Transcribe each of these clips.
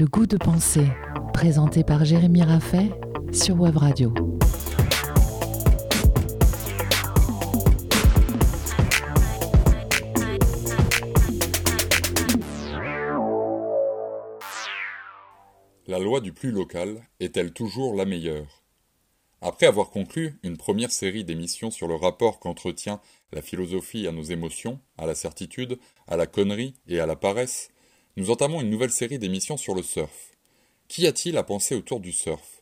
Le goût de penser, présenté par Jérémy Raffet sur Web Radio. La loi du plus local est-elle toujours la meilleure? Après avoir conclu une première série d'émissions sur le rapport qu'entretient la philosophie à nos émotions, à la certitude, à la connerie et à la paresse, nous entamons une nouvelle série d'émissions sur le surf. Qu'y a-t-il à penser autour du surf?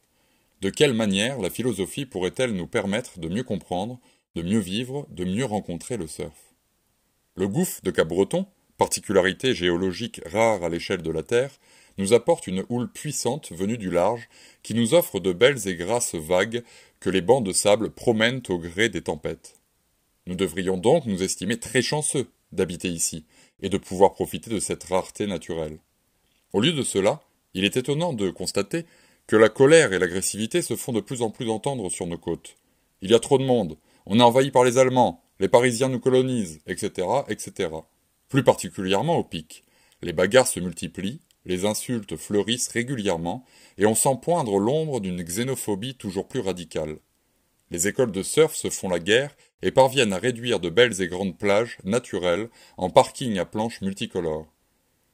De quelle manière la philosophie pourrait-elle nous permettre de mieux comprendre, de mieux vivre, de mieux rencontrer le surf? Le gouffre de Cap-Breton, particularité géologique rare à l'échelle de la Terre, nous apporte une houle puissante venue du large qui nous offre de belles et grasses vagues que les bancs de sable promènent au gré des tempêtes. Nous devrions donc nous estimer très chanceux d'habiter ici et de pouvoir profiter de cette rareté naturelle. Au lieu de cela, il est étonnant de constater que la colère et l'agressivité se font de plus en plus entendre sur nos côtes. Il y a trop de monde, on est envahi par les Allemands, les Parisiens nous colonisent, etc., etc. Plus particulièrement au pic. Les bagarres se multiplient, les insultes fleurissent régulièrement, et on sent poindre l'ombre d'une xénophobie toujours plus radicale. Les écoles de surf se font la guerre et parviennent à réduire de belles et grandes plages naturelles en parkings à planches multicolores.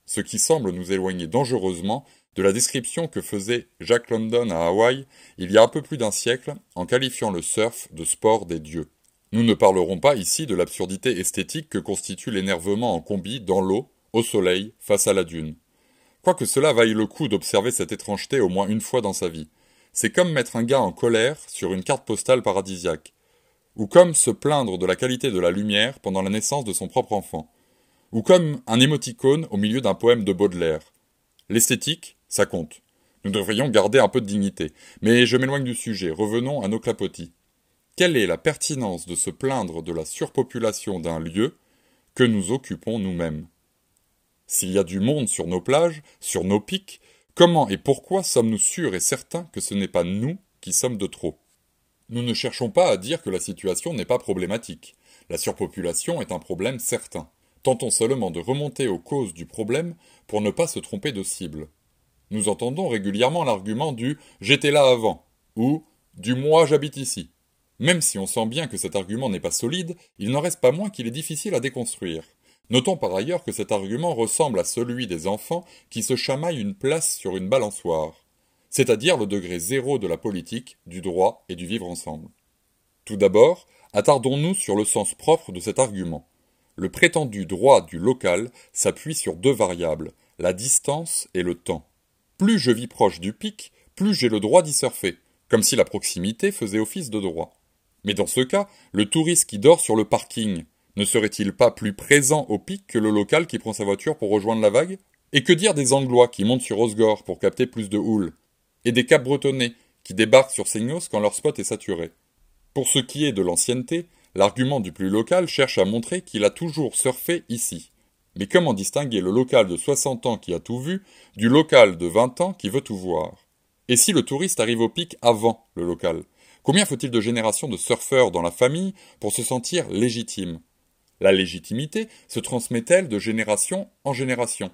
Ce qui semble nous éloigner dangereusement de la description que faisait Jack London à Hawaï il y a un peu plus d'un siècle en qualifiant le surf de sport des dieux. Nous ne parlerons pas ici de l'absurdité esthétique que constitue l'énervement en combi dans l'eau, au soleil, face à la dune. Quoique cela vaille le coup d'observer cette étrangeté au moins une fois dans sa vie. C'est comme mettre un gars en colère sur une carte postale paradisiaque. Ou comme se plaindre de la qualité de la lumière pendant la naissance de son propre enfant. Ou comme un émoticône au milieu d'un poème de Baudelaire. L'esthétique, ça compte. Nous devrions garder un peu de dignité. Mais je m'éloigne du sujet, revenons à nos clapotis. Quelle est la pertinence de se plaindre de la surpopulation d'un lieu que nous occupons nous-mêmes? S'il y a du monde sur nos plages, sur nos pics, comment et pourquoi sommes-nous sûrs et certains que ce n'est pas nous qui sommes de trop? Nous ne cherchons pas à dire que la situation n'est pas problématique. La surpopulation est un problème certain. Tentons seulement de remonter aux causes du problème pour ne pas se tromper de cible. Nous entendons régulièrement l'argument du j'étais là avant ou du moi j'habite ici. Même si on sent bien que cet argument n'est pas solide, il n'en reste pas moins qu'il est difficile à déconstruire. Notons par ailleurs que cet argument ressemble à celui des enfants qui se chamaillent une place sur une balançoire, c'est-à-dire le degré zéro de la politique, du droit et du vivre ensemble. Tout d'abord, attardons-nous sur le sens propre de cet argument. Le prétendu droit du local s'appuie sur deux variables, la distance et le temps. Plus je vis proche du pic, plus j'ai le droit d'y surfer, comme si la proximité faisait office de droit. Mais dans ce cas, le touriste qui dort sur le parking, ne serait-il pas plus présent au pic que le local qui prend sa voiture pour rejoindre la vague Et que dire des Anglois qui montent sur Osgore pour capter plus de houle Et des Cap-Bretonnais qui débarquent sur Seignos quand leur spot est saturé Pour ce qui est de l'ancienneté, l'argument du plus local cherche à montrer qu'il a toujours surfé ici. Mais comment distinguer le local de 60 ans qui a tout vu du local de 20 ans qui veut tout voir? Et si le touriste arrive au pic avant le local Combien faut-il de générations de surfeurs dans la famille pour se sentir légitime? La légitimité se transmet-elle de génération en génération?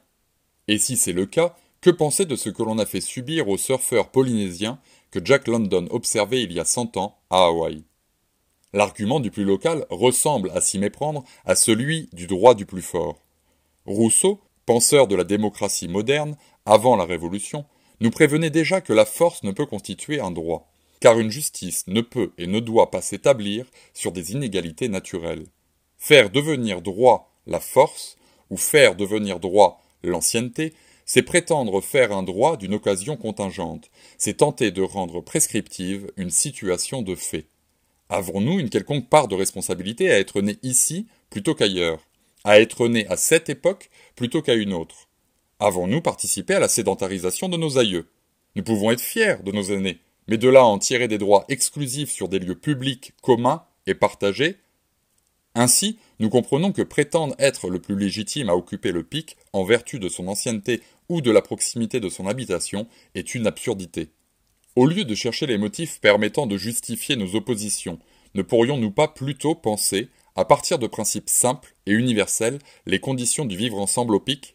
Et si c'est le cas, que penser de ce que l'on a fait subir aux surfeurs polynésiens que Jack London observait il y a cent ans à Hawaï? L'argument du plus local ressemble à s'y méprendre à celui du droit du plus fort. Rousseau, penseur de la démocratie moderne, avant la Révolution, nous prévenait déjà que la force ne peut constituer un droit, car une justice ne peut et ne doit pas s'établir sur des inégalités naturelles. Faire devenir droit la force, ou faire devenir droit l'ancienneté, c'est prétendre faire un droit d'une occasion contingente, c'est tenter de rendre prescriptive une situation de fait. Avons-nous une quelconque part de responsabilité à être nés ici plutôt qu'ailleurs, à être nés à cette époque plutôt qu'à une autre? Avons-nous participé à la sédentarisation de nos aïeux? Nous pouvons être fiers de nos aînés, mais de là en tirer des droits exclusifs sur des lieux publics communs et partagés, ainsi, nous comprenons que prétendre être le plus légitime à occuper le pic en vertu de son ancienneté ou de la proximité de son habitation est une absurdité. Au lieu de chercher les motifs permettant de justifier nos oppositions, ne pourrions-nous pas plutôt penser, à partir de principes simples et universels, les conditions du vivre ensemble au pic?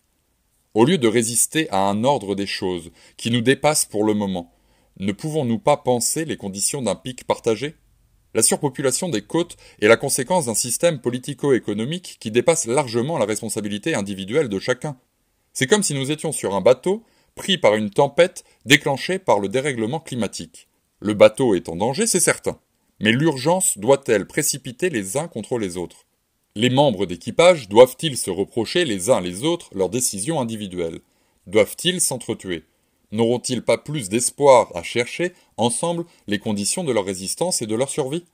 Au lieu de résister à un ordre des choses qui nous dépasse pour le moment, ne pouvons-nous pas penser les conditions d'un pic partagé? La surpopulation des côtes est la conséquence d'un système politico-économique qui dépasse largement la responsabilité individuelle de chacun. C'est comme si nous étions sur un bateau pris par une tempête déclenchée par le dérèglement climatique. Le bateau est en danger, c'est certain. Mais l'urgence doit-elle précipiter les uns contre les autres? Les membres d'équipage doivent-ils se reprocher les uns les autres leurs décisions individuelles? Doivent-ils s'entretuer? N'auront-ils pas plus d'espoir à chercher, ensemble, les conditions de leur résistance et de leur survie?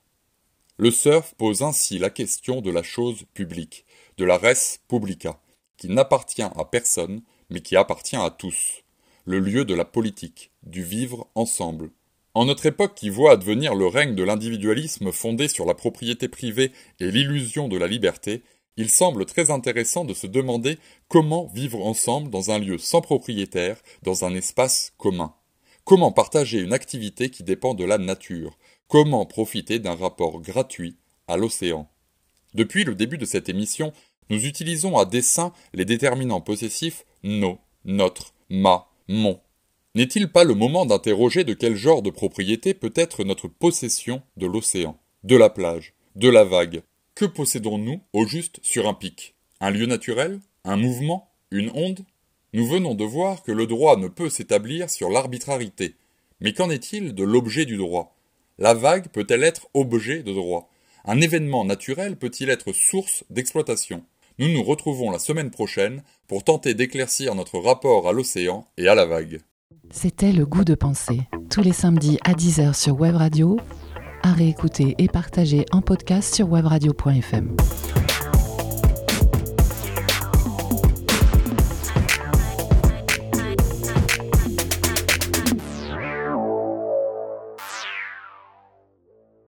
Le surf pose ainsi la question de la chose publique, de la res publica, qui n'appartient à personne, mais qui appartient à tous, le lieu de la politique, du vivre ensemble, en notre époque qui voit advenir le règne de l'individualisme fondé sur la propriété privée et l'illusion de la liberté, il semble très intéressant de se demander comment vivre ensemble dans un lieu sans propriétaire, dans un espace commun. Comment partager une activité qui dépend de la nature Comment profiter d'un rapport gratuit à l'océan Depuis le début de cette émission, nous utilisons à dessein les déterminants possessifs nos, notre, ma, mon. N'est-il pas le moment d'interroger de quel genre de propriété peut être notre possession de l'océan, de la plage, de la vague Que possédons-nous au juste sur un pic? Un lieu naturel? Un mouvement? Une onde? Nous venons de voir que le droit ne peut s'établir sur l'arbitrarité. Mais qu'en est-il de l'objet du droit? La vague peut-elle être objet de droit? Un événement naturel peut-il être source d'exploitation? Nous nous retrouvons la semaine prochaine pour tenter d'éclaircir notre rapport à l'océan et à la vague. C'était Le goût de penser, tous les samedis à 10h sur Web Radio, à réécouter et partager en podcast sur webradio.fm.